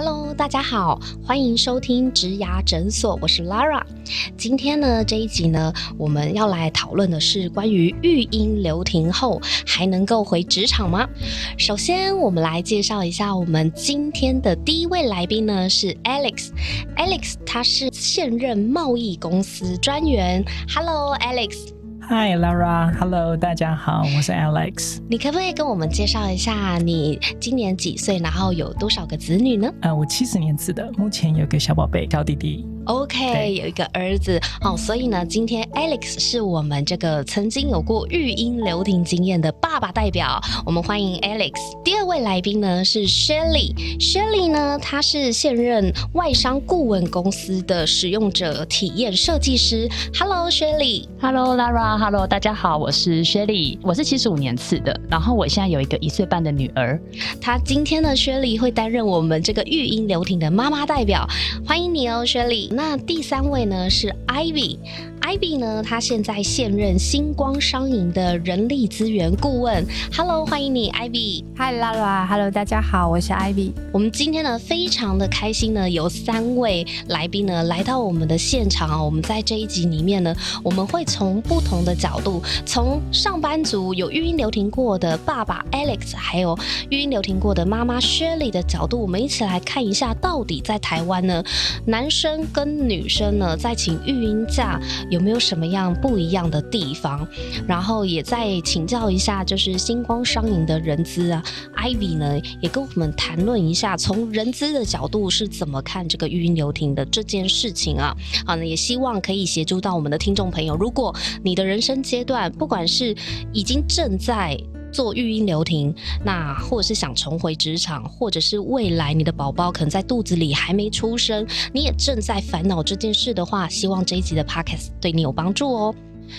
Hello，大家好，欢迎收听植牙诊所，我是 Lara。今天呢这一集呢，我们要来讨论的是关于育婴留停后还能够回职场吗？首先，我们来介绍一下我们今天的第一位来宾呢是 Alex。Alex 他是现任贸易公司专员。Hello，Alex。Hi Lara，Hello，大家好，我是 Alex。你可不可以跟我们介绍一下你今年几岁，然后有多少个子女呢？呃，我七十年次的，目前有个小宝贝，小弟弟。OK，有一个儿子哦，所以呢，今天 Alex 是我们这个曾经有过育婴留停经验的爸爸代表，我们欢迎 Alex。第二位来宾呢是 Shelly，Shelly 呢，她是现任外商顾问公司的使用者体验设计师。Hello，Shelly，Hello Hello，大家好，我是 Shelly，我是七十五年次的，然后我现在有一个一岁半的女儿。她今天呢 Shelly 会担任我们这个育婴留停的妈妈代表，欢迎你哦，Shelly。那第三位呢是 Ivy。Ivy 呢，她现在现任星光商银的人力资源顾问。Hello，欢迎你，Ivy。Hi，Lara，Hello，大家好，我是 Ivy。我们今天呢，非常的开心呢，有三位来宾呢来到我们的现场啊。我们在这一集里面呢，我们会从不同的角度，从上班族有育婴留停过的爸爸 Alex，还有育婴留停过的妈妈 Shirley 的角度，我们一起来看一下，到底在台湾呢，男生跟女生呢，在请育婴假。有没有什么样不一样的地方？然后也再请教一下，就是星光商营的人资啊，Ivy 呢，也跟我们谈论一下，从人资的角度是怎么看这个育婴留停的这件事情啊？好，呢，也希望可以协助到我们的听众朋友。如果你的人生阶段，不管是已经正在做育婴留停，那或者是想重回职场，或者是未来你的宝宝可能在肚子里还没出生，你也正在烦恼这件事的话，希望这一集的 podcast 对你有帮助哦。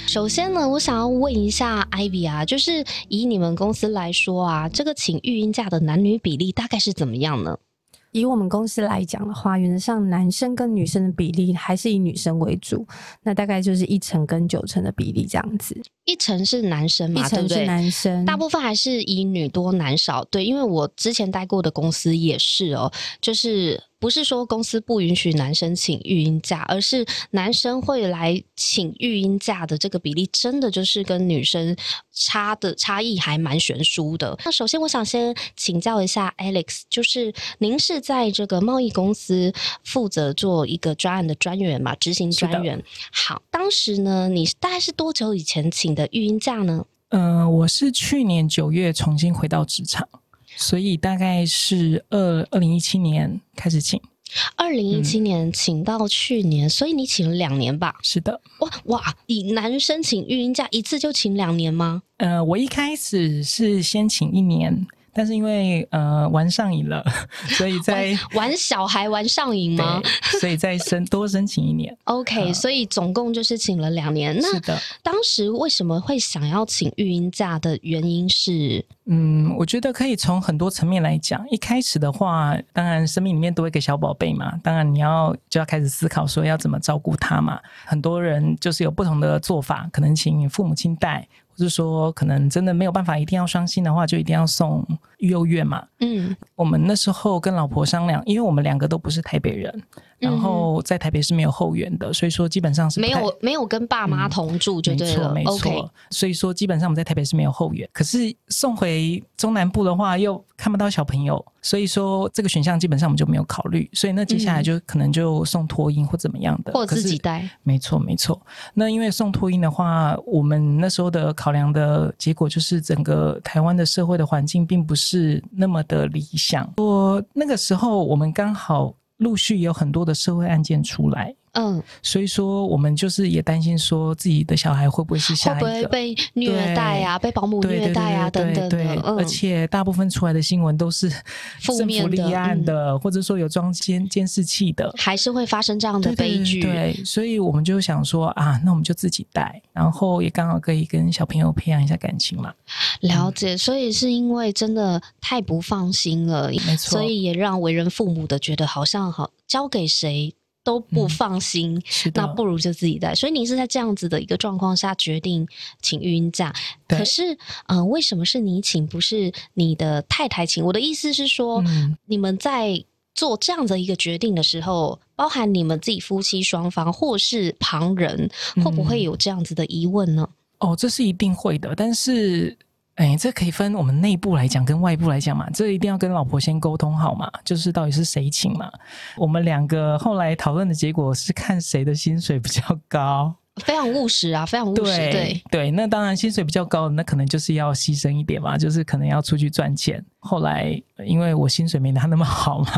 首先呢，我想要问一下 Ivy 啊，就是以你们公司来说啊，这个请育婴假的男女比例大概是怎么样呢？以我们公司来讲的话，原则上男生跟女生的比例还是以女生为主，那大概就是一成跟九成的比例这样子。一成是男生嘛，对不对？男生大部分还是以女多男少。对，因为我之前待过的公司也是哦，就是。不是说公司不允许男生请育婴假，而是男生会来请育婴假的这个比例，真的就是跟女生差的差异还蛮悬殊的。那首先，我想先请教一下 Alex，就是您是在这个贸易公司负责做一个专案的专员嘛，执行专员。好，当时呢，你大概是多久以前请的育婴假呢？嗯，我是去年九月重新回到职场。所以大概是二二零一七年开始请，二零一七年请到去年，所以你请了两年吧？是的。哇哇，以男生请育婴假一次就请两年吗？呃，我一开始是先请一年。但是因为呃玩上瘾了，所以在玩小孩玩上瘾吗？所以再申多申请一年。OK，所以总共就是请了两年。是的，当时为什么会想要请育婴假的原因是？嗯，我觉得可以从很多层面来讲。一开始的话，当然生命里面多一个小宝贝嘛，当然你要就要开始思考说要怎么照顾他嘛。很多人就是有不同的做法，可能请父母亲带。是说，可能真的没有办法，一定要双薪的话，就一定要送育幼院嘛。嗯，我们那时候跟老婆商量，因为我们两个都不是台北人。然后在台北是没有后援的，所以说基本上是没有没有跟爸妈同住，就对了。没错，没错。所以说基本上我们在台北是没有后援，可是送回中南部的话又看不到小朋友，所以说这个选项基本上我们就没有考虑。所以那接下来就可能就送托婴或怎么样的，或自己带。没错，没错。那因为送托婴的话，我们那时候的考量的结果就是整个台湾的社会的环境并不是那么的理想。我那个时候我们刚好。陆续有很多的社会案件出来。嗯，所以说我们就是也担心说自己的小孩会不会是下一个。会不会被虐待啊，被保姆虐待啊等等的，而且大部分出来的新闻都是负面立案的，或者说有装监监视器的，还是会发生这样的悲剧。对，所以我们就想说啊，那我们就自己带，然后也刚好可以跟小朋友培养一下感情嘛。了解，所以是因为真的太不放心了，没错，所以也让为人父母的觉得好像好交给谁。都不放心，那不如就自己带。所以您是在这样子的一个状况下决定请育婴假。可是，嗯，为什么是你请，不是你的太太请？我的意思是说，你们在。做这样的一个决定的时候，包含你们自己夫妻双方或是旁人，会不会有这样子的疑问呢？哦，这是一定会的，但是。哎，这可以分我们内部来讲跟外部来讲嘛，这一定要跟老婆先沟通好嘛，就是到底是谁请嘛。我们两个后来讨论的结果是看谁的薪水比较高，非常务实啊，非常务实。对对，那当然薪水比较高，那可能就是要牺牲一点嘛，就是可能要出去赚钱。后来因为我薪水没他那么好嘛，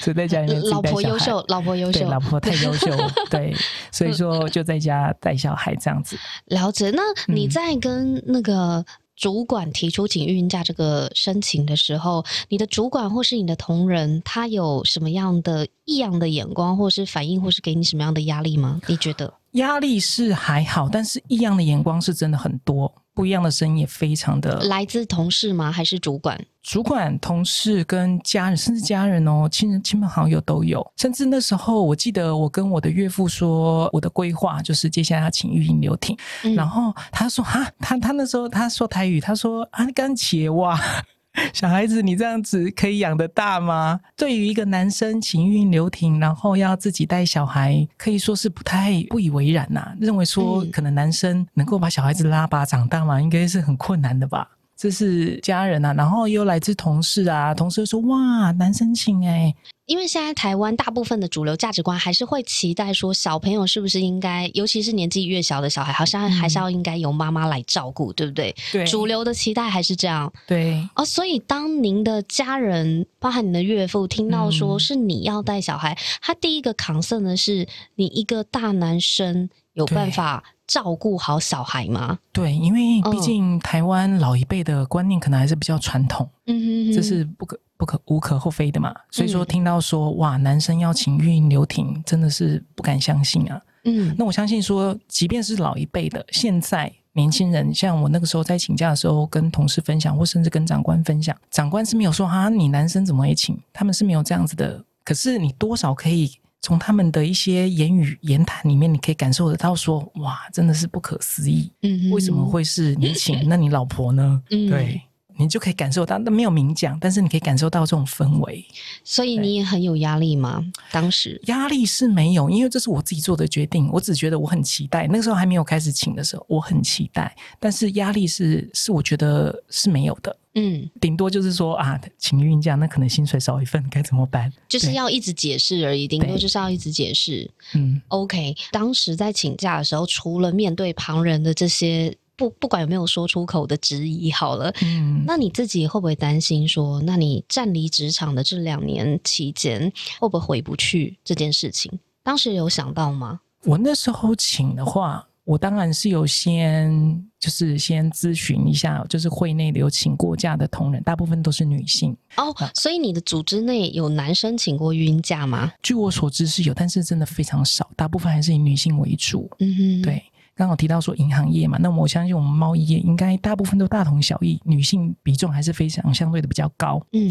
所以在家里面老婆优秀，老婆优秀，老婆太优秀，对，所以说就在家带小孩这样子。了解，那你在跟那个。主管提出请孕假这个申请的时候，你的主管或是你的同仁，他有什么样的异样的眼光，或是反应，或是给你什么样的压力吗？你觉得？压力是还好，但是异样的眼光是真的很多。不一样的声音也非常的来自同事吗？还是主管？主管、同事跟家人，甚至家人哦，亲人、亲朋好友都有。甚至那时候，我记得我跟我的岳父说，我的规划就是接下来要请育婴留停。然后他说：“哈，他他那时候他说台语，他说啊，刚起哇。” 小孩子，你这样子可以养得大吗？对于一个男生情孕留停，然后要自己带小孩，可以说是不太不以为然呐。认为说，可能男生能够把小孩子拉拔长大吗？应该是很困难的吧。这是家人啊，然后又来自同事啊，同事说哇，男生请哎，因为现在台湾大部分的主流价值观还是会期待说，小朋友是不是应该，尤其是年纪越小的小孩，好像还是要应该由妈妈来照顾，对不对？对，主流的期待还是这样。对，哦，所以当您的家人，包含你的岳父，听到说是你要带小孩，他第一个抗 n 的是你一个大男生有办法。照顾好小孩吗？对，因为毕竟台湾老一辈的观念可能还是比较传统，嗯这是不可不可无可厚非的嘛。所以说听到说哇，男生要请孕留停，真的是不敢相信啊。嗯，那我相信说，即便是老一辈的，现在年轻人，像我那个时候在请假的时候，跟同事分享，或甚至跟长官分享，长官是没有说啊，你男生怎么也请？他们是没有这样子的。可是你多少可以。从他们的一些言语言谈里面，你可以感受得到，说哇，真的是不可思议。嗯，为什么会是你请？那你老婆呢？嗯，对你就可以感受到，那没有明讲，但是你可以感受到这种氛围。所以你也很有压力吗？当时压力是没有，因为这是我自己做的决定，我只觉得我很期待。那个时候还没有开始请的时候，我很期待，但是压力是是我觉得是没有的。嗯，顶多就是说啊，请孕假，那可能薪水少一份，该怎么办？就是要一直解释而已，顶多就是要一直解释。嗯，OK。当时在请假的时候，除了面对旁人的这些不不管有没有说出口的质疑，好了，嗯，那你自己会不会担心说，那你暂离职场的这两年期间，会不会回不去这件事情？当时有想到吗？我那时候请的话。我当然是有先，就是先咨询一下，就是会内有请过假的同仁，大部分都是女性哦。所以你的组织内有男生请过孕假吗？据我所知是有，但是真的非常少，大部分还是以女性为主。嗯哼，对，刚好提到说银行业嘛，那我相信我们贸易业应该大部分都大同小异，女性比重还是非常相对的比较高。嗯，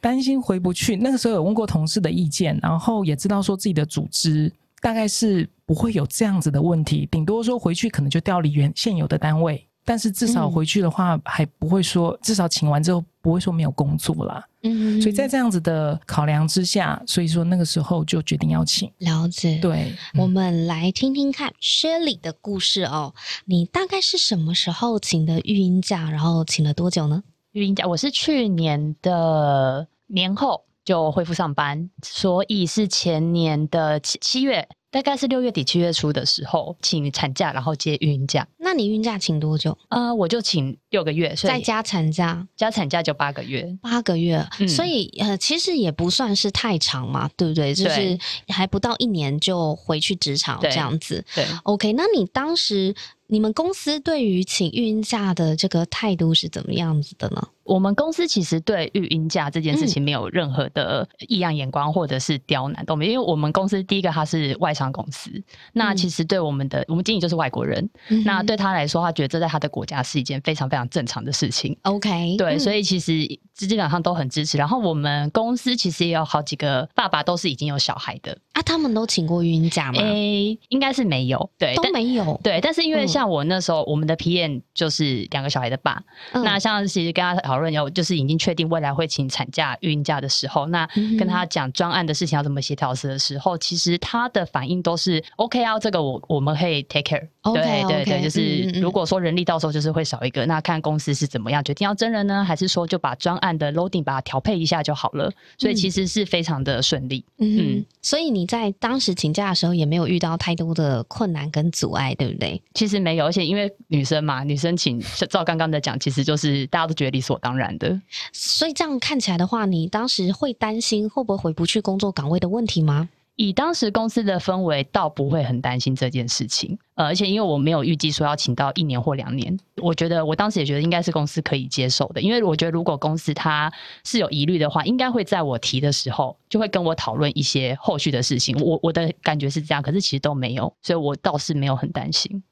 担心回不去，那个时候有问过同事的意见，然后也知道说自己的组织。大概是不会有这样子的问题，顶多说回去可能就调离原现有的单位，但是至少回去的话还不会说，至少请完之后不会说没有工作啦。嗯，所以在这样子的考量之下，所以说那个时候就决定要请。了解，对，我们来听听看 Shelly 的故事哦。你大概是什么时候请的育婴假？然后请了多久呢？育婴假我是去年的年后。就恢复上班，所以是前年的七七月，大概是六月底七月初的时候请产假，然后接孕假。那你孕假请多久？呃，我就请六个月，再加产假，加产假就八个月，八个月。所以呃，其实也不算是太长嘛，对不对？就是还不到一年就回去职场这样子。对，OK。那你当时你们公司对于请孕假的这个态度是怎么样子的呢？我们公司其实对育婴假这件事情没有任何的异样眼光，或者是刁难都没有。因为我们公司第一个他是外商公司，那其实对我们的我们经理就是外国人，那对他来说，他觉得这在他的国家是一件非常非常正常的事情。OK，对，所以其实基本上都很支持。然后我们公司其实也有好几个爸爸都是已经有小孩的啊，他们都请过育婴假吗？诶，应该是没有，对，都没有。对，但是因为像我那时候，我们的 PM 就是两个小孩的爸，那像其实跟他讨。讨论要就是已经确定未来会请产假、孕假的时候，那跟他讲专案的事情要怎么协调时的时候，其实他的反应都是 OK 啊，这个我我们可以 take care。对对对，就是如果说人力到时候就是会少一个，那看公司是怎么样决定要真人呢，还是说就把专案的 loading 把它调配一下就好了。所以其实是非常的顺利。嗯，所以你在当时请假的时候也没有遇到太多的困难跟阻碍，对不对？其实没有，而且因为女生嘛，女生请照刚刚的讲，其实就是大家都觉得理所当然的。所以这样看起来的话，你当时会担心会不会回不去工作岗位的问题吗？以当时公司的氛围，倒不会很担心这件事情。呃，而且因为我没有预计说要请到一年或两年，我觉得我当时也觉得应该是公司可以接受的。因为我觉得如果公司它是有疑虑的话，应该会在我提的时候就会跟我讨论一些后续的事情。我我的感觉是这样，可是其实都没有，所以我倒是没有很担心。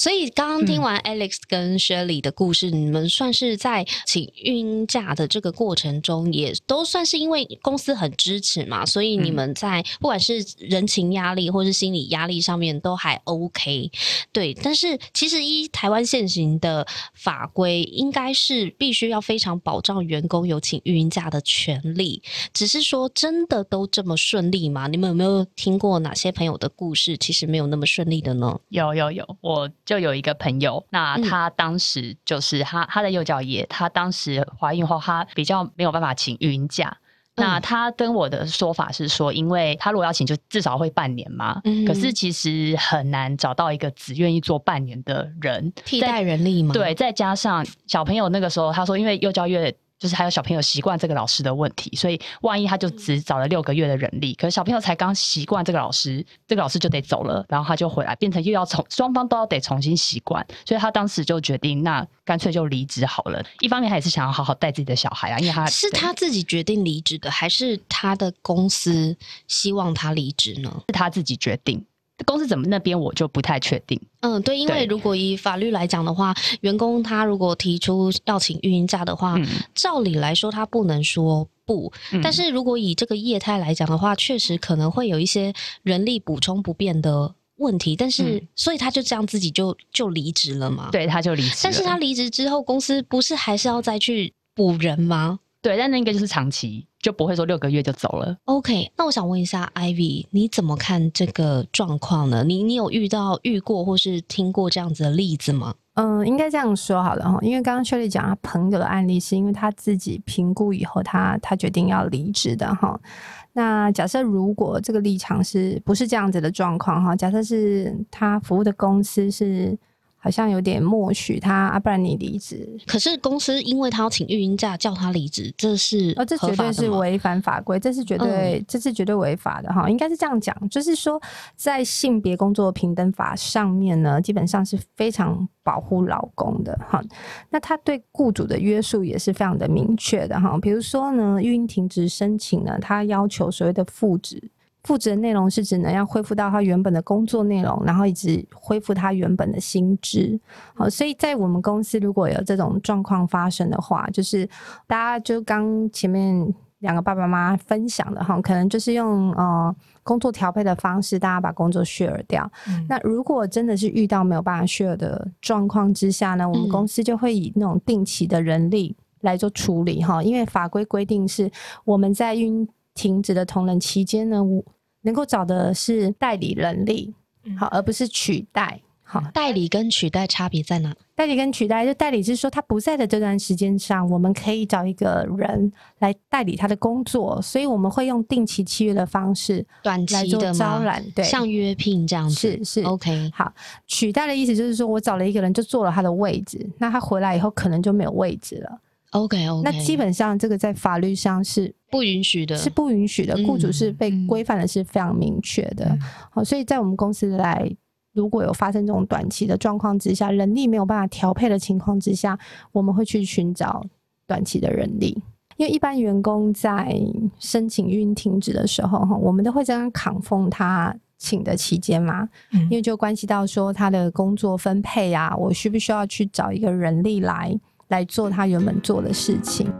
所以刚刚听完 Alex 跟 Shirley 的故事，你们算是在请孕假的这个过程中，也都算是因为公司很支持嘛，所以你们在不管是人情压力或是心理压力上面都还 OK。对，但是其实依台湾现行的法规，应该是必须要非常保障员工有请孕假的权利。只是说真的都这么顺利吗？你们有没有听过哪些朋友的故事，其实没有那么顺利的呢？有有有，我。就有一个朋友，那他当时就是他他的幼教业，他当时怀孕后，他比较没有办法请孕假。那他跟我的说法是说，因为他如果要请，就至少会半年嘛。可是其实很难找到一个只愿意做半年的人替代人力嘛？对，再加上小朋友那个时候，他说因为幼教业。就是还有小朋友习惯这个老师的问题，所以万一他就只找了六个月的人力，可是小朋友才刚习惯这个老师，这个老师就得走了，然后他就回来，变成又要从双方都要得重新习惯，所以他当时就决定，那干脆就离职好了。一方面他也是想要好好带自己的小孩啊，因为他是他自己决定离职的，还是他的公司希望他离职呢？是他自己决定。公司怎么那边我就不太确定。嗯，对，因为如果以法律来讲的话，员工他如果提出要请运营假的话，照理来说他不能说不。但是如果以这个业态来讲的话，确实可能会有一些人力补充不变的问题。但是，所以他就这样自己就就离职了嘛？对，他就离职。但是他离职之后，公司不是还是要再去补人吗？对，但那个就是长期。就不会说六个月就走了。OK，那我想问一下，Ivy，你怎么看这个状况呢？你你有遇到遇过或是听过这样子的例子吗？嗯，应该这样说好了哈，因为刚刚 Shirley 讲他朋友的案例，是因为他自己评估以后，他他决定要离职的哈。那假设如果这个立场是不是这样子的状况哈？假设是他服务的公司是。好像有点默许他，啊，不然你离职。可是公司因为他要请育婴假，叫他离职，这是哦，这绝对是违反法规，这是绝对，这是绝对违法的哈。应该是这样讲，就是说在性别工作平等法上面呢，基本上是非常保护老公的哈。那他对雇主的约束也是非常的明确的哈。比如说呢，育婴停职申请呢，他要求所谓的复职。复职的内容是只能要恢复到他原本的工作内容，然后一直恢复他原本的薪资。好，所以在我们公司如果有这种状况发生的话，就是大家就刚前面两个爸爸妈妈分享的哈，可能就是用呃工作调配的方式，大家把工作 share 掉。那如果真的是遇到没有办法 share 的状况之下呢，我们公司就会以那种定期的人力来做处理哈，因为法规规定是我们在运。停止的同仁期间呢，我能够找的是代理人力，好，而不是取代。好，代理跟取代差别在哪？代理跟取代，就代理是说他不在的这段时间上，我们可以找一个人来代理他的工作，所以我们会用定期契约的方式，短期的招揽，对，像约聘这样子。是是，OK。好，取代的意思就是说我找了一个人就做了他的位置，那他回来以后可能就没有位置了。OK OK，那基本上这个在法律上是不允许的，是不允许的。雇主是被规范的是非常明确的。好，所以在我们公司来，如果有发生这种短期的状况之下，人力没有办法调配的情况之下，我们会去寻找短期的人力。因为一般员工在申请孕停止的时候，哈，我们都会这样扛封他请的期间嘛，因为就关系到说他的工作分配啊，我需不需要去找一个人力来。来做他原本做的事情。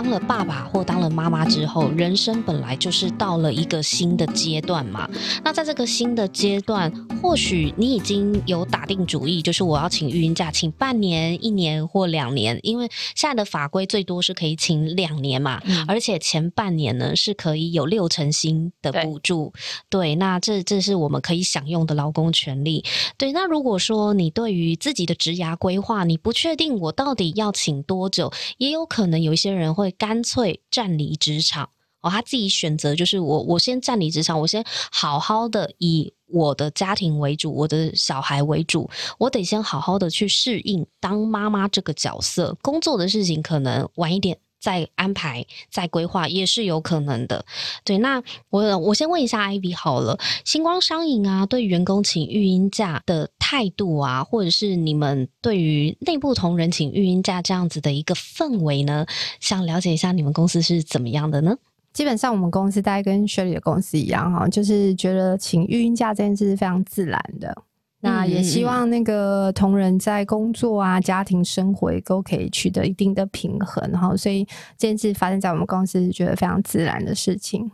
当了爸爸或当了妈妈之后，人生本来就是到了一个新的阶段嘛。那在这个新的阶段，或许你已经有打定主意，就是我要请育婴假，请半年、一年或两年，因为现在的法规最多是可以请两年嘛，而且前半年呢是可以有六成薪的补助。对，那这这是我们可以享用的劳工权利。对，那如果说你对于自己的职涯规划，你不确定我到底要请多久，也有可能有一些人会干脆暂离职场。哦，他自己选择就是我，我先暂离职场，我先好好的以我的家庭为主，我的小孩为主，我得先好好的去适应当妈妈这个角色，工作的事情可能晚一点再安排、再规划也是有可能的。对，那我我先问一下 Ivy 好了，星光商影啊，对员工请育婴假的态度啊，或者是你们对于内部同仁请育婴假这样子的一个氛围呢，想了解一下你们公司是怎么样的呢？基本上，我们公司大概跟 Shelly 的公司一样哈，就是觉得请育婴假这件事是非常自然的。那也希望那个同仁在工作啊、家庭生活都可以取得一定的平衡哈。所以这件事发生在我们公司是觉得非常自然的事情。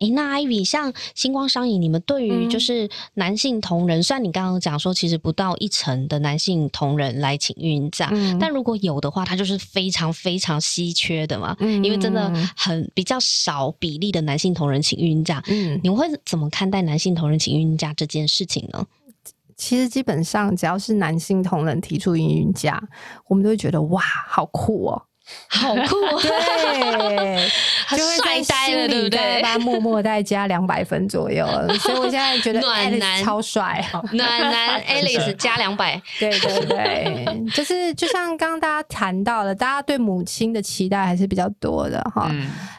诶，那 Ivy 像星光商影，你们对于就是男性同仁，虽然你刚刚讲说其实不到一成的男性同仁来请孕婴假，但如果有的话，它就是非常非常稀缺的嘛，因为真的很比较少比例的男性同仁请孕婴假。嗯，你们会怎么看待男性同仁请孕婴假这件事情呢？其实基本上只要是男性同仁提出孕婴假，我们都会觉得哇，好酷哦。好酷，对，就会在心里对？他默默再加两百分左右，所以我现在觉得 暖男。超帅，暖男 Alice 加两百，对对对，就是就像刚刚大家谈到了，大家对母亲的期待还是比较多的哈，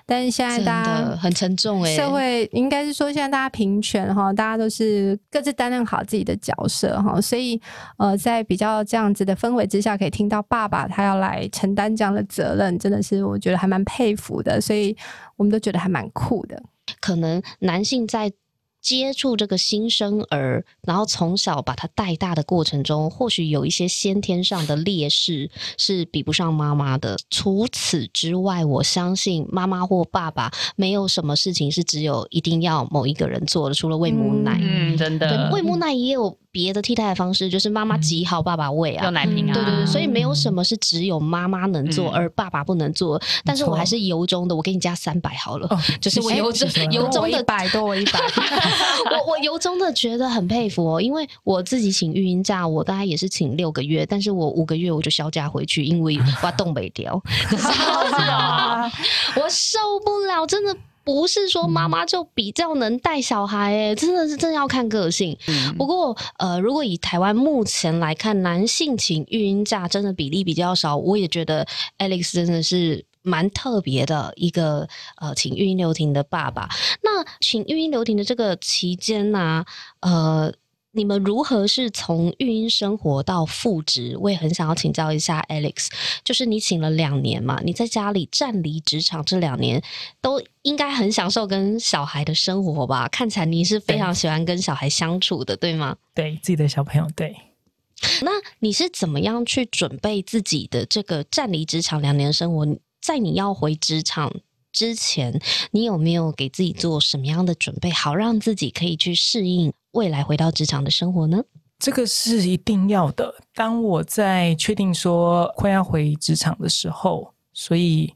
但是现在大家很沉重哎，社会应该是说现在大家平权哈，大家都是各自担任好自己的角色哈，所以呃，在比较这样子的氛围之下，可以听到爸爸他要来承担这样的。责任真的是我觉得还蛮佩服的，所以我们都觉得还蛮酷的。可能男性在接触这个新生儿，然后从小把他带大的过程中，或许有一些先天上的劣势是比不上妈妈的。除此之外，我相信妈妈或爸爸没有什么事情是只有一定要某一个人做的，除了喂母奶。嗯，真的，喂母奶也有。别的替代的方式就是妈妈挤好，爸爸喂啊，用奶瓶啊，对对对，所以没有什么是只有妈妈能做而爸爸不能做。但是我还是由衷的，我给你加三百好了，就是我由衷由衷的百多我一百，我 我由衷的觉得很佩服哦，因为我自己请育婴假，我大概也是请六个月，但是我五个月我就销假回去，因为我冻北掉，我受不了，真的。不是说妈妈就比较能带小孩，哎，真的是真的要看个性。不过，呃，如果以台湾目前来看，男性请育婴假真的比例比较少，我也觉得 Alex 真的是蛮特别的一个呃，请育婴留停的爸爸。那请育婴留停的这个期间呢，呃。你们如何是从育婴生活到复职？我也很想要请教一下 Alex，就是你请了两年嘛，你在家里暂离职场这两年，都应该很享受跟小孩的生活吧？看起来你是非常喜欢跟小孩相处的，对吗？对自己的小朋友，对。那你是怎么样去准备自己的这个暂离职场两年生活？在你要回职场之前，你有没有给自己做什么样的准备，好让自己可以去适应？未来回到职场的生活呢？这个是一定要的。当我在确定说快要回职场的时候，所以。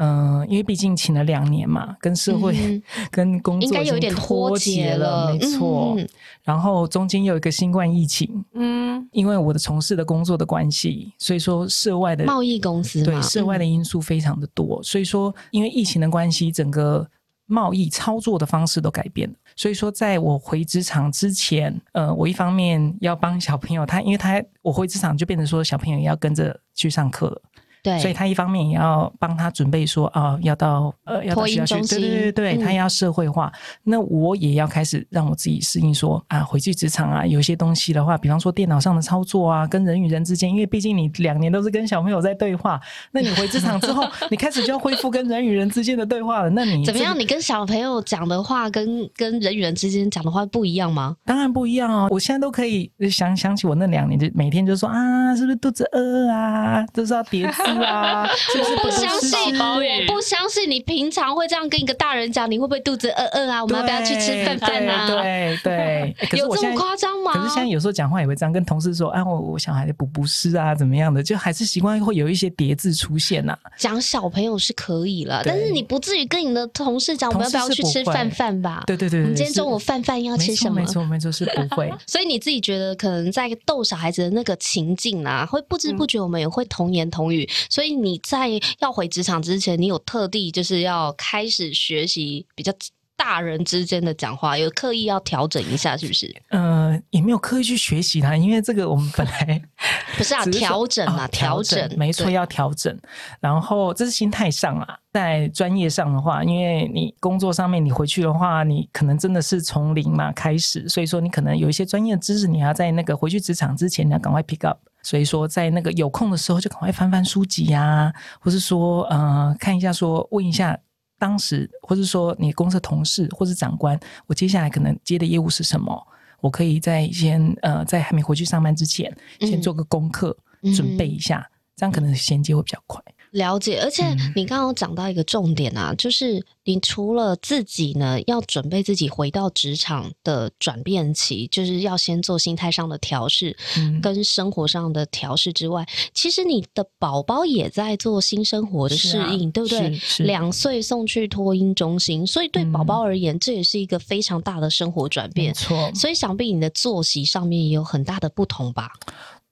嗯，因为毕竟请了两年嘛，跟社会、跟工作应该有点脱节了，没错。然后中间有一个新冠疫情，嗯，因为我的从事的工作的关系，所以说涉外的贸易公司对涉外的因素非常的多，所以说因为疫情的关系，整个贸易操作的方式都改变了。所以说，在我回职场之前，呃，我一方面要帮小朋友，他因为他我回职场就变成说小朋友要跟着去上课了。对，所以他一方面也要帮他准备说啊，要到呃要到学校去，对对对对，他要社会化。那我也要开始让我自己适应说啊，回去职场啊，有些东西的话，比方说电脑上的操作啊，跟人与人之间，因为毕竟你两年都是跟小朋友在对话，那你回职场之后，你开始就要恢复跟人与人之间的对话了。那你怎么样？你跟小朋友讲的话，跟跟人与人之间讲的话不一样吗？当然不一样哦。我现在都可以想想起我那两年，就每天就说啊，是不是肚子饿啊，就是要叠字。啊，是不是？不相信，我不相信你平常会这样跟一个大人讲，你会不会肚子饿饿啊？我们要不要去吃饭饭啊？对对 有这么夸张吗？可是现在有时候讲话也会这样，跟同事说，啊，我我小孩的补补师啊，怎么样的，就还是习惯会有一些叠字出现呐、讲小朋友是可以了，但是你不至于跟你的同事讲，我们要不要去吃饭饭吧？对对对对，我们今天中午饭饭要吃什么没？错没错，没错，是不会。所以你自己觉得，可能在逗小孩子的那个情境啊，会不知不觉我们也会童言童语。所以你在要回职场之前，你有特地就是要开始学习比较大人之间的讲话，有刻意要调整一下，是不是？呃，也没有刻意去学习它，因为这个我们本来 不是啊，调整啊，哦调整，没错，要调整。然后这是心态上啊，在专业上的话，因为你工作上面你回去的话，你可能真的是从零嘛开始，所以说你可能有一些专业的知识，你要在那个回去职场之前，你要赶快 pick up。所以说，在那个有空的时候，就赶快翻翻书籍呀、或是说，呃，看一下说，问一下当时，或是说你公司的同事或是长官，我接下来可能接的业务是什么？我可以在先呃，在还没回去上班之前，先嗯做个功课，嗯准备一下，这样可能衔接会比较快。了解，而且嗯你刚刚讲到一个重点啊，就是你除了自己呢要准备自己回到职场的转变期，就是要先做心态上的调试，嗯跟生活上的调试之外，其实你的宝宝也在做新生活的适应，对不对？两岁送去托婴中心，所以对宝宝而言，这也是一个非常大的生活转没变。错，所以想必你的作息上面也有很大的不同吧？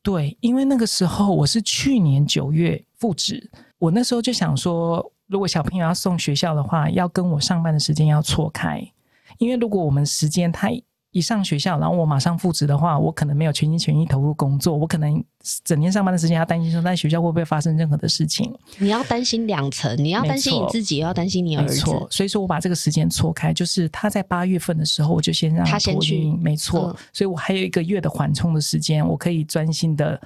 对，因为那个时候我是去年九月复职，我那时候就想说，如果小朋友要送学校的话，要跟我上班的时间要错开，因为如果我们时间太一上学校，然后我马上复职的话，我可能没有全心全意投入工作，我可能整天上班的时间要担心说在学校会不会发生任何的事情。你要担心两层，你要担心你自己，也要担心你儿子。没错，所以说我把这个时间错开，就是他在八月份的时候，我就先让托他先去没错，嗯所以我还有一个月的缓冲的时间，我可以专心的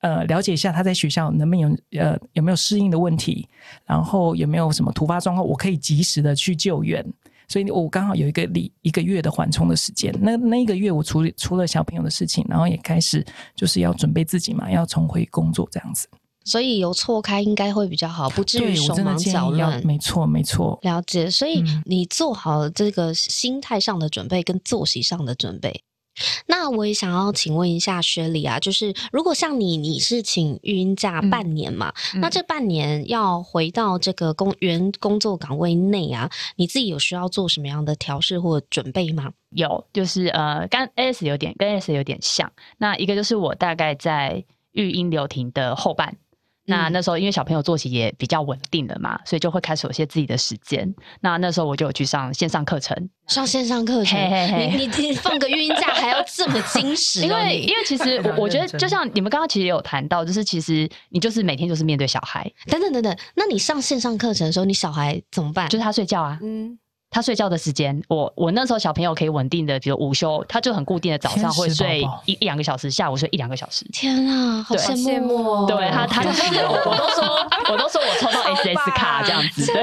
呃了解一下他在学校能不能有呃有没有适应的问题，然后有没有什么突发状况，我可以及时的去救援。所以我刚好有一个礼一个月的缓冲的时间，那那一个月我处理除了小朋友的事情，然后也开始就是要准备自己嘛，要重回工作这样子。所以有错开应该会比较好，不至于手忙脚乱。没错没错，了解，所以嗯你做好这个心态上的准备跟作息上的准备。那我也想要请问一下薛礼啊，就是如果像你，你是请育婴假嗯半年嘛，嗯那这半年要回到这个工原工作岗位内啊，你自己有需要做什么样的调试或准备吗？有，就是呃，跟 AS 有点跟 AS 有点像。那一个就是我大概在育婴留停的后半，那嗯。那时候因为小朋友作息也比较稳定了嘛，所以就会开始有些自己的时间。那那时候我就有去上线上课程，上线上课程，嘿嘿嘿你你你放个育婴假还要这么矜持、哦，因为因为其实 我我觉得就像你们刚刚其实也有谈到，就是其实你就是每天就是面对小孩，等等等等，那你上线上课程的时候，你小孩怎么办？就是他睡觉啊，嗯，他睡觉的时间，我我那时候小朋友可以稳定的，比如午休，他就很固定的早上会睡一一两个小时，下午睡一两个小时。天啊，好羡羡慕慕哦！对他，他就 是我我都说我都说我抽到 SS 卡这样子，对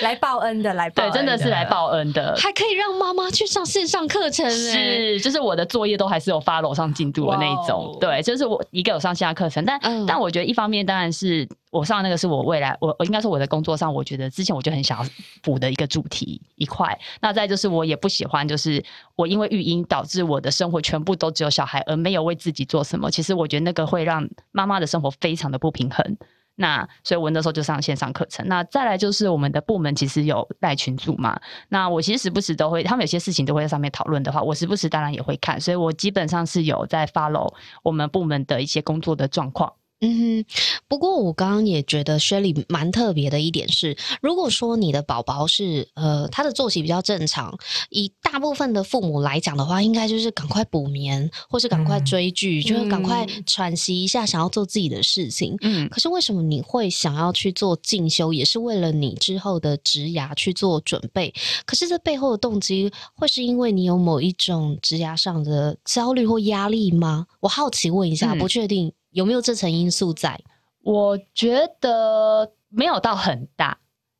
来报恩的，来报对，恩真的是来报恩的。还可以让妈妈去上线上课程，哎，是，就是我的作业都还是有 follow 上进度的那一哇种哦，对，就是我一个有上线下课程，但、嗯。但我觉得一方面当然是我上那个是我未来我我应该说我的工作上，我觉得之前我就很想要补的一个主题一块，那再就是我也不喜欢就是我因为育婴导致我的生活全部都只有小孩，而没有为自己做什么，其实我觉得那个会让妈妈的生活非常的不平衡。那所以我那时候就上线上课程。那再来就是我们的部门其实有带群组嘛，那我其实时不时都会，他们有些事情都会在上面讨论的话，我时不时当然也会看，所以我基本上是有在 follow 我们部门的一些工作的状况。嗯哼，不过我刚刚也觉得 Shelly 蛮特别的一点是，如果说你的宝宝是呃他的作息比较正常，以大部分的父母来讲的话，应该就是赶快补眠，或是赶快嗯追剧，就是赶快嗯喘息一下，想要做自己的事情。嗯，可是为什么你会想要去做进修，也是为了你之后的职涯去做准备？可是这背后的动机，会是因为你有某一种职涯上的焦虑或压力吗？我好奇问一下，嗯不确定有没有这层因素在。我觉得没有到很大。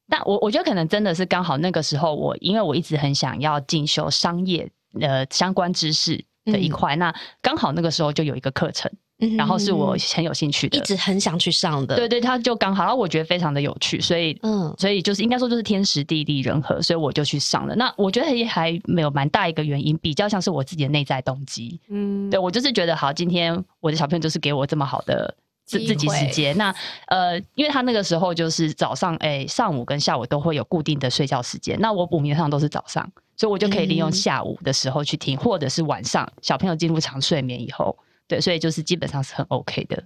但我我觉得可能真的是刚好那个时候我，因为我一直很想要进修商业呃相关知识的一块，那刚好那个时候就有一个课程，嗯然后是我很有兴趣的，一直很想去上的。对对，他就刚好，然后我觉得非常的有趣，所以嗯所以就是应该说就是天时地利人和，所以我就去上了。那我觉得也还没有蛮大一个原因，比较像是我自己的内在动机。嗯，对我就是觉得好，今天我的小朋友就是给我这么好的自自己时会间。那呃，因为他那个时候就是早上哎、上午跟下午都会有固定的睡觉时间，那我补眠上都是早上，所以我就可以利用嗯下午的时候去听，或者是晚上小朋友进入长睡眠以后。对，所以就是基本上是很 OK 的。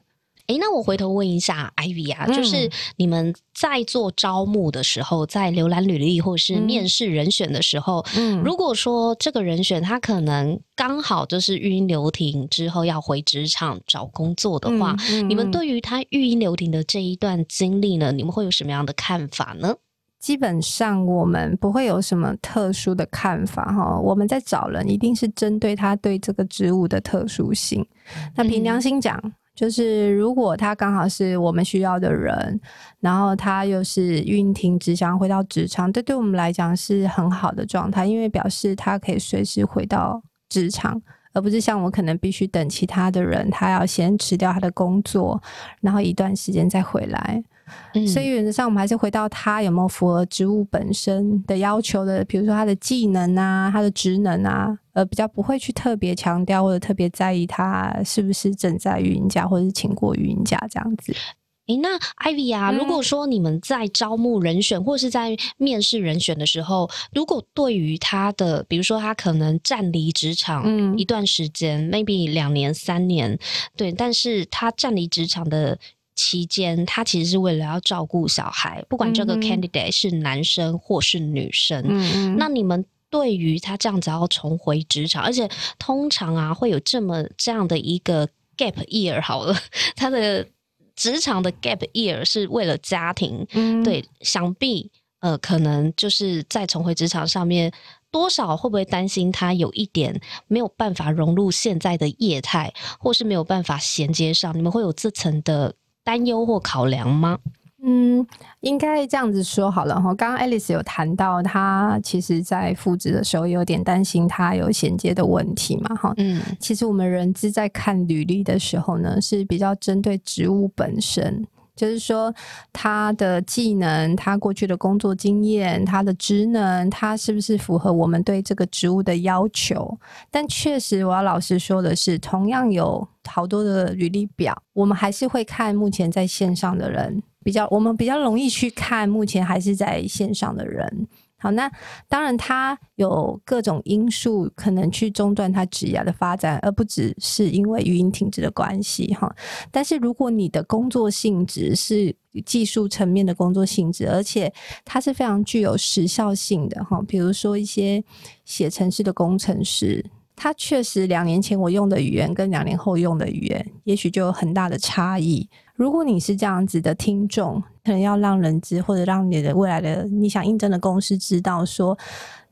诶，那我回头问一下 Ivy 啊，嗯就是你们在做招募的时候，在浏览履历或是嗯面试人选的时候，嗯如果说这个人选他可能刚好就是育婴留停之后要回职场找工作的话，嗯你们对于他育婴留停的这一段经历呢，你们会有什么样的看法呢？基本上我们不会有什么特殊的看法哈。我们在找人一定是针对他对这个职务的特殊性。那凭良心讲，就是如果他刚好是我们需要的人，然后他又是运停职想要回到职场，这对我们来讲是很好的状态，因为表示他可以随时回到职场。而不是像我可能必须等其他的人，他要先辞掉他的工作，然后一段时间再回来。嗯。所以原则上，我们还是回到他有没有符合职务本身的要求的，比如说他的技能啊、他的职能啊，呃，比较不会去特别强调或者特别在意他是不是正在育婴假或者是请过育婴假这样子。诶，那 Ivy 啊，嗯如果说你们在招募人选或是在面试人选的时候，如果对于他的，比如说他可能暂离职场嗯。一段时间、m a y b e 两年、三年，对，但是他暂离职场的期间，他其实是为了要照顾小孩，不管这个 candidate 是男生或是女生，嗯嗯那你们对于他这样子要重回职场，而且通常啊会有这么这样的一个 gap year 好了，他的职场的 gap year 是为了家庭，嗯对，想必呃可能就是在重回职场上面。多少会不会担心他有一点没有办法融入现在的业态，或是没有办法衔接上？你们会有这层的担忧或考量吗？嗯，应该这样子说好了哈。刚刚 Alice 有谈到，她其实在复职的时候有点担心她有衔接的问题嘛哈。嗯其实我们人资在看履历的时候呢，是比较针对职务本身，就是说他的技能、他过去的工作经验、他的职能，他是不是符合我们对这个职务的要求？但确实，我要老实说的是，同样有好多的履历表，我们还是会看目前在线上的人，比较我们比较容易去看目前还是在线上的人。好，那当然，它有各种因素可能去中断它职业的发展，而不只是因为语音停止的关系哈。但是，如果你的工作性质是技术层面的工作性质，而且它是非常具有时效性的哈，比如说一些写程式的工程师。他确实两年前我用的语言跟两年后用的语言，也许就有很大的差异。如果你是这样子的听众，可能要让人知或者让你的未来的你想应征的公司知道说，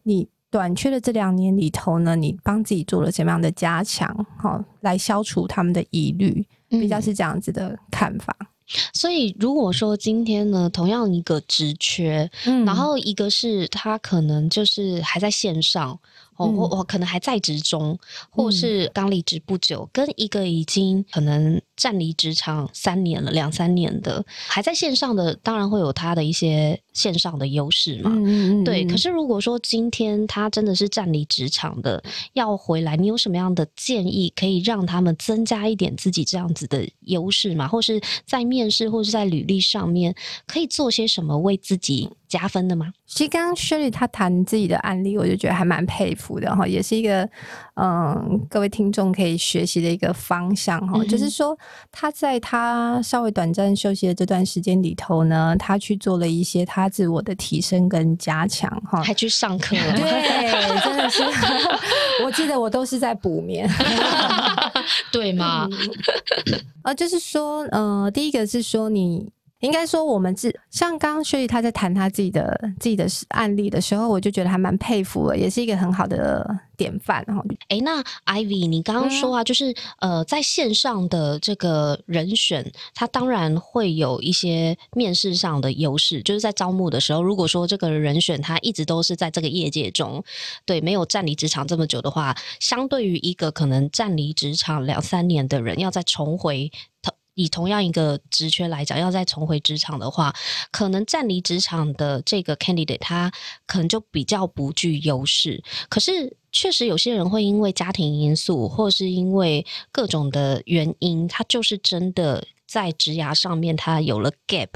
你短缺的这两年里头呢，你帮自己做了什么样的加强，好、来消除他们的疑虑，比较嗯是这样子的看法。所以如果说今天呢，同样一个职缺，嗯然后一个是他可能就是还在线上。哦，我我可能还在职中，或嗯。是刚离职不久，跟一个已经可能站离职场三年了、两三年的还在线上的，当然会有他的一些线上的优势嘛。嗯嗯对，可是如果说今天他真的是站离职场的，要回来，你有什么样的建议可以让他们增加一点自己这样子的优势嘛？或是在面试或是在履历上面可以做些什么为自己加分的吗？其实刚刚 Shirley 她谈自己的案例，我就觉得还蛮佩服的哈，也是一个嗯各位听众可以学习的一个方向哈。嗯就是说他在他稍微短暂休息的这段时间里头呢，他去做了一些他自我的提升跟加强哈。还去上课了？对，真的是，我记得我都是在补眠。对吗？呃，就是说，呃，第一个是说你应该说，我们自像刚刚薛丽她在谈她自己的自己的案例的时候，我就觉得还蛮佩服的，也是一个很好的典范。然后，哎，那 Ivy，你刚刚说啊，就是呃，在线上的这个人选，他当然会有一些面试上的优势，就是在招募的时候，如果说这个人选他一直都是在这个业界中，对，没有站离职场这么久的话，相对于一个可能站离职场两三年的人，要再重回。以同样一个职缺来讲，要再重回职场的话，可能暂离职场的这个 candidate 他可能就比较不具优势。可是，确实有些人会因为家庭因素，或是因为各种的原因，他就是真的。在职涯上面，他有了 gap，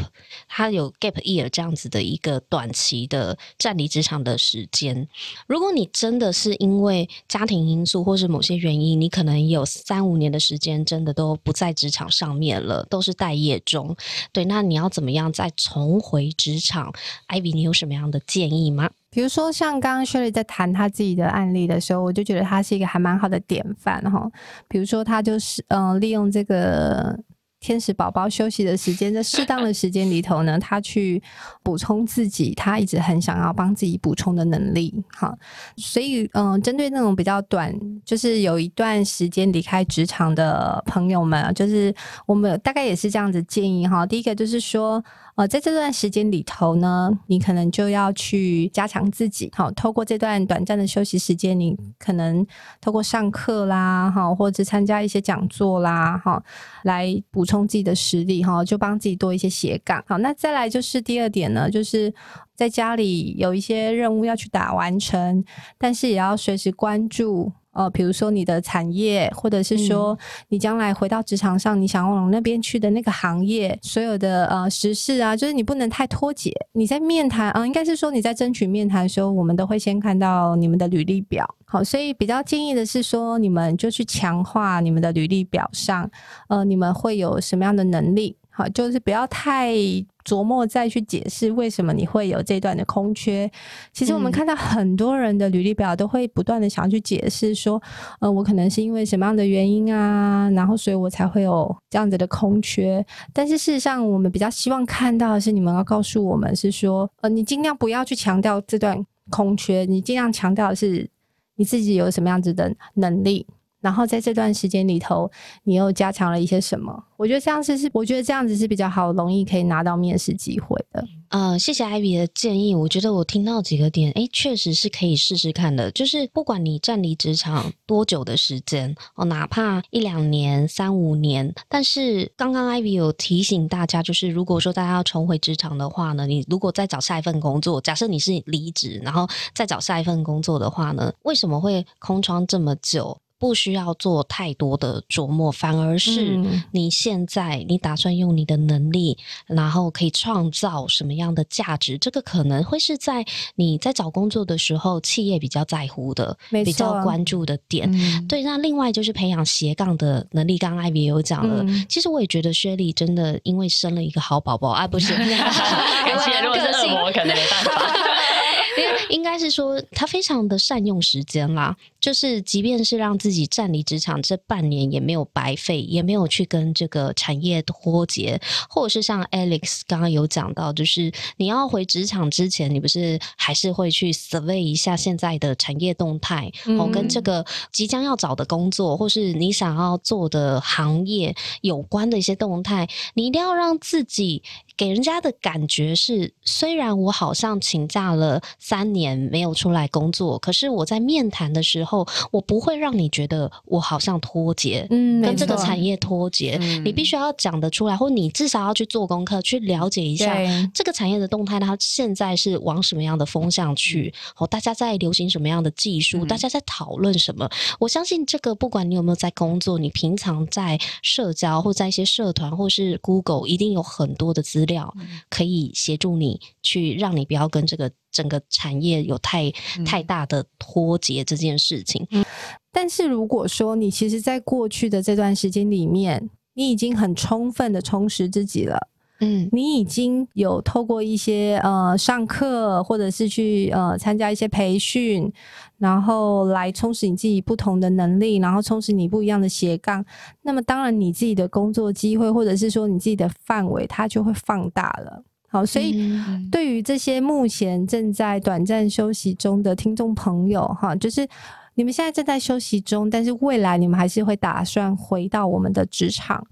他有 gap year 这样子的一个短期的站离职场的时间。如果你真的是因为家庭因素或是某些原因，你可能有三五年的时间真的都不在职场上面了，都是待业中。对，那你要怎么样再重回职场？Ivy，你有什么样的建议吗？比如说，像刚刚 Shirley 在谈他自己的案例的时候，我就觉得他是一个还蛮好的典范哈。比如说，他就是嗯，利用这个。天使宝宝休息的时间，在适当的时间里头呢，他去补充自己，他一直很想要帮自己补充的能力。哈，所以嗯，针对那种比较短，就是有一段时间离开职场的朋友们，就是我们大概也是这样子建议哈。第一个就是说。呃，在这段时间里头呢，你可能就要去加强自己，好，透过这段短暂的休息时间，你可能透过上课啦，哈，或者参加一些讲座啦，哈，来补充自己的实力，哈，就帮自己多一些斜杠。好，那再来就是第二点呢，就是在家里有一些任务要去打完成，但是也要随时关注。呃，比如说你的产业，或者是说你将来回到职场上，你想要往那边去的那个行业，所有的呃时事啊，就是你不能太脱节。你在面谈啊，应该是说你在争取面谈的时候，我们都会先看到你们的履历表。好，所以比较建议的是说，你们就去强化你们的履历表上，呃，你们会有什么样的能力？好，就是不要太琢磨再去解释为什么你会有这段的空缺。其实我们看到很多人的履历表都会不断的想要去解释说，呃，我可能是因为什么样的原因啊，然后所以我才会有这样子的空缺。但是事实上，我们比较希望看到的是，你们要告诉我们是说，呃，你尽量不要去强调这段空缺，你尽量强调的是你自己有什么样子的能力。然后在这段时间里头，你又加强了一些什么？我觉得这样子是，我觉得这样子是比较好，容易可以拿到面试机会的。呃，谢谢艾比的建议。我觉得我听到几个点，哎，确实是可以试试看的。就是不管你站离职场多久的时间哦，哪怕一两年、三五年，但是刚刚艾比有提醒大家，就是如果说大家要重回职场的话呢，你如果再找下一份工作，假设你是离职，然后再找下一份工作的话呢，为什么会空窗这么久？不需要做太多的琢磨，反而是你现在你打算用你的能力，然后可以创造什么样的价值？这个可能会是在你在找工作的时候，企业比较在乎的、比较关注的点。对，那另外就是培养斜杠的能力。刚刚艾比也有讲了，其实我也觉得薛丽真的因为生了一个好宝宝啊，不是 感谢，如果是恶魔，可能没办法。应该是说他非常的善用时间啦，就是即便是让自己站离职场这半年也没有白费，也没有去跟这个产业脱节，或者是像 Alex 刚刚有讲到，就是你要回职场之前，你不是还是会去 survey 一下现在的产业动态，哦，跟这个即将要找的工作，或是你想要做的行业有关的一些动态，你一定要让自己。给人家的感觉是，虽然我好像请假了三年没有出来工作，可是我在面谈的时候，我不会让你觉得我好像脱节，嗯，跟这个产业脱节。你必须要讲得出来，或你至少要去做功课，去了解一下这个产业的动态，它现在是往什么样的风向去？哦，大家在流行什么样的技术？大家在讨论什么？我相信这个，不管你有没有在工作，你平常在社交或在一些社团或是 Google，一定有很多的资。料可以协助你去让你不要跟这个整个产业有太太大的脱节这件事情。但是如果说你其实，在过去的这段时间里面，你已经很充分的充实自己了，嗯，你已经有透过一些呃上课，或者是去呃参加一些培训，然后来充实你自己不同的能力，然后充实你不一样的斜杠。那么当然，你自己的工作机会，或者是说你自己的范围，它就会放大了。好，所以对于这些目前正在短暂休息中的听众朋友，哈，就是你们现在正在休息中，但是未来你们还是会打算回到我们的职场。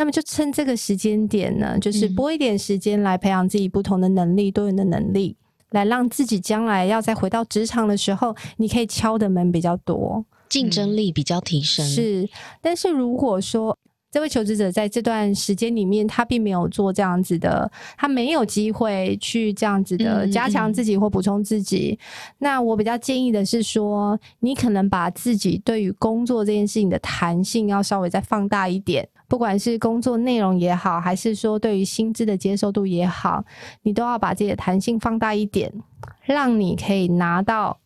那么就趁这个时间点呢，就是拨一点时间来培养自己不同的能力、多元的能力，来让自己将来要再回到职场的时候，你可以敲的门比较多，竞争力比较提升。是，但是如果说这位求职者在这段时间里面，他并没有做这样子的，他没有机会去这样子的加强自己或补充自己。那我比较建议的是说，你可能把自己对于工作这件事情的弹性要稍微再放大一点。不管是工作内容也好，还是说对于薪资的接受度也好，你都要把自己的弹性放大一点，让你可以拿到。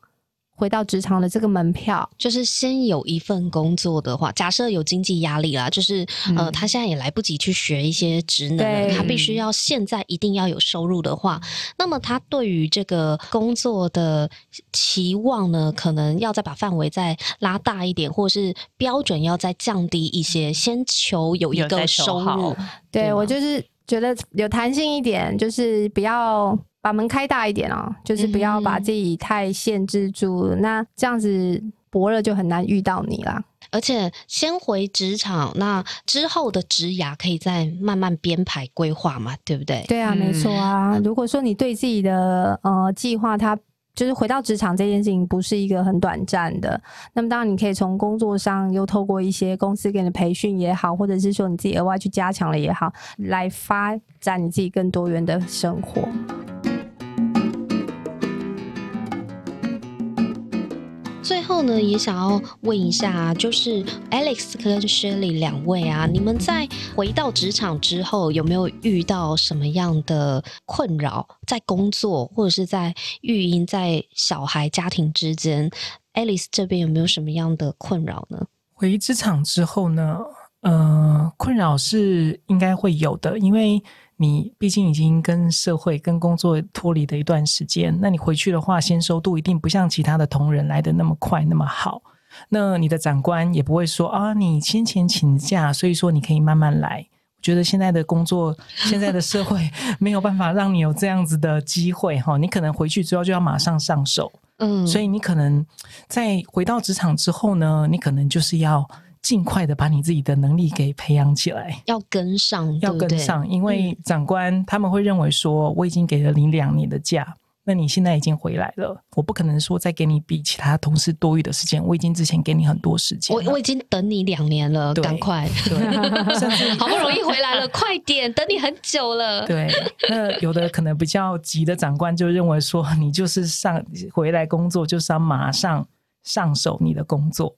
回到职场的这个门票，就是先有一份工作的话，假设有经济压力啦，就是呃，他现在也来不及去学一些职能，他必须要现在一定要有收入的话，那么他对于这个工作的期望呢，可能要再把范围再拉大一点，或是标准要再降低一些，先求有一个收入。对我就是觉得有弹性一点，就是不要。把门开大一点哦，就是不要把自己太限制住，那这样子伯乐就很难遇到你啦。而且先回职场，那之后的职涯可以再慢慢编排规划嘛，对不对？对啊，没错啊。如果说你对自己的呃计划，它就是回到职场这件事情不是一个很短暂的，那么当然你可以从工作上又透过一些公司给你的培训也好，或者是说你自己额外去加强了也好，来发展你自己更多元的生活。最后呢，也想要问一下，就是 Alex 跟 Shelly 两位啊，你们在回到职场之后，有没有遇到什么样的困扰？在工作或者是在育婴、在小孩家庭之间，Alex 这边有没有什么样的困扰呢？回职场之后呢，呃，困扰是应该会有的，因为。你毕竟已经跟社会、跟工作脱离的一段时间，那你回去的话，先收度一定不像其他的同仁来的那么快、那么好。那你的长官也不会说啊，你先前请假，所以说你可以慢慢来。我觉得现在的工作、现在的社会 没有办法让你有这样子的机会哈。你可能回去之后就要马上上手，嗯，所以你可能在回到职场之后呢，你可能就是要。尽快的把你自己的能力给培养起来，要跟上，要跟上，因为长官他们会认为说，我已经给了你两年的假，那你现在已经回来了，我不可能说再给你比其他同事多余的时间，我已经之前给你很多时间，我我已经等你两年了，赶快，好不容易回来了，快点，等你很久了。对，那有的可能比较急的长官就认为说，你就是上回来工作就是要马上上手你的工作。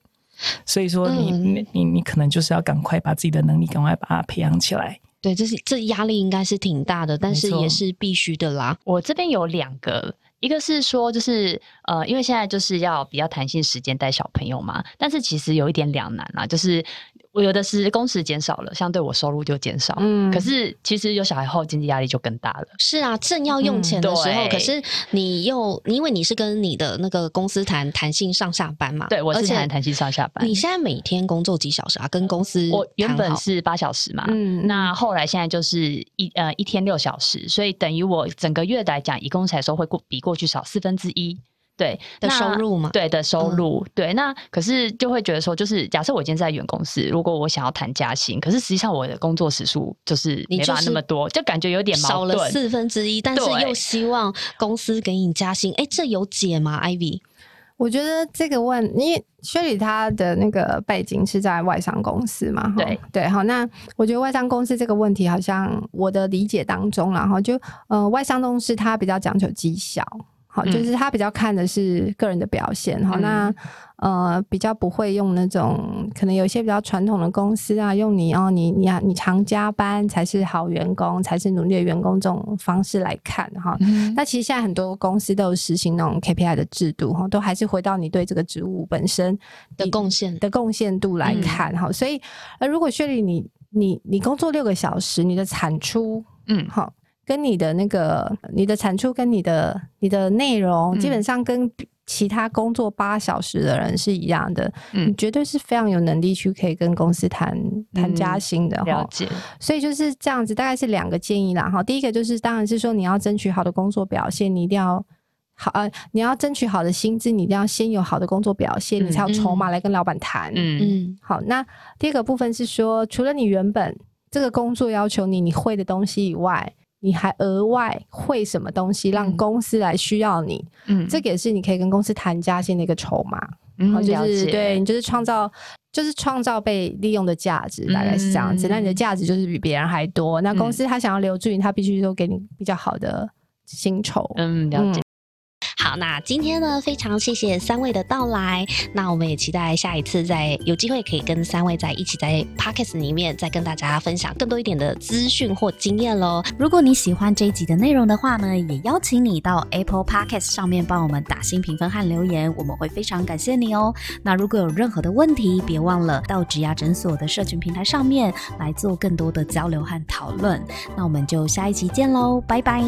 所以说，你你你你可能就是要赶快把自己的能力赶快把它培养起来。对，这是这压力应该是挺大的，但是也是必须的啦。我这边有两个，一个是说，就是呃，因为现在就是要比较弹性时间带小朋友嘛，但是其实有一点两难啦，就是。我有的是工时减少了，相对我收入就减少。嗯，可是其实有小孩后，经济压力就更大了。是啊，正要用钱的时候，可是你又因为你是跟你的那个公司谈弹性上下班嘛？对，我是谈弹性上下班。你现在每天工作几小时啊？跟公司我原本是八小时嘛，嗯，那后来现在就是一呃一天六小时，所以等于我整个月来讲，一共才收会过比过去少四分之一。对的收入嘛，对的收入，对那可是就会觉得说，就是假设我今天在原公司，如果我想要谈加薪，可是实际上我的工作时数就是没法那么多，就感觉有点少了四分之一，但是又希望公司给你加薪，哎，这有解吗？Ivy，我觉得这个问，因为薛礼他的那个背景是在外商公司嘛，对对，好，那我觉得外商公司这个问题，好像我的理解当中，然后就呃，外商公司它比较讲求绩效。好，就是他比较看的是个人的表现，好，那呃比较不会用那种可能有一些比较传统的公司啊，用你哦，你你啊你常加班才是好员工，才是努力的员工这种方式来看哈。那其实现在很多公司都有实行那种 KPI 的制度哈，都还是回到你对这个职务本身的贡献的贡献度来看哈。所以呃，如果薛丽你你你工作六个小时，你的产出。嗯，好，跟你的那个你的产出跟你的你的内容，嗯基本上跟其他工作八小时的人是一样的，嗯你绝对是非常有能力去可以跟公司谈谈加嗯薪的哈。了解，所以就是这样子，大概是两个建议啦哈。第一个就是，当然是说你要争取好的工作表现，你一定要。好，呃，你要争取好的薪资，你一定要先有好的工作表现，你才有筹码来跟老板谈。嗯嗯好，那第二个部分是说，除了你原本这个工作要求你你会的东西以外，你还额外会什么东西，让嗯公司来需要你，嗯，这个也是你可以跟公司谈加薪的一个筹码。嗯了解是对你就是创造，就是创造被利用的价值，大概是这样子。嗯那你的价值就是比别人还多，那公司他想要留住你，他必须都给你比较好的薪酬。嗯了解，好，那今天呢，非常谢谢三位的到来。那我们也期待下一次再有机会可以跟三位在一起在 Pockets 里面再跟大家分享更多一点的资讯或经验喽。如果你喜欢这一集的内容的话呢，也邀请你到 Apple Podcast 上面帮我们打新评分和留言，我们会非常感谢你哦。那如果有任何的问题，别忘了到植牙诊所的社群平台上面来做更多的交流和讨论。那我们就下一集见喽，拜拜。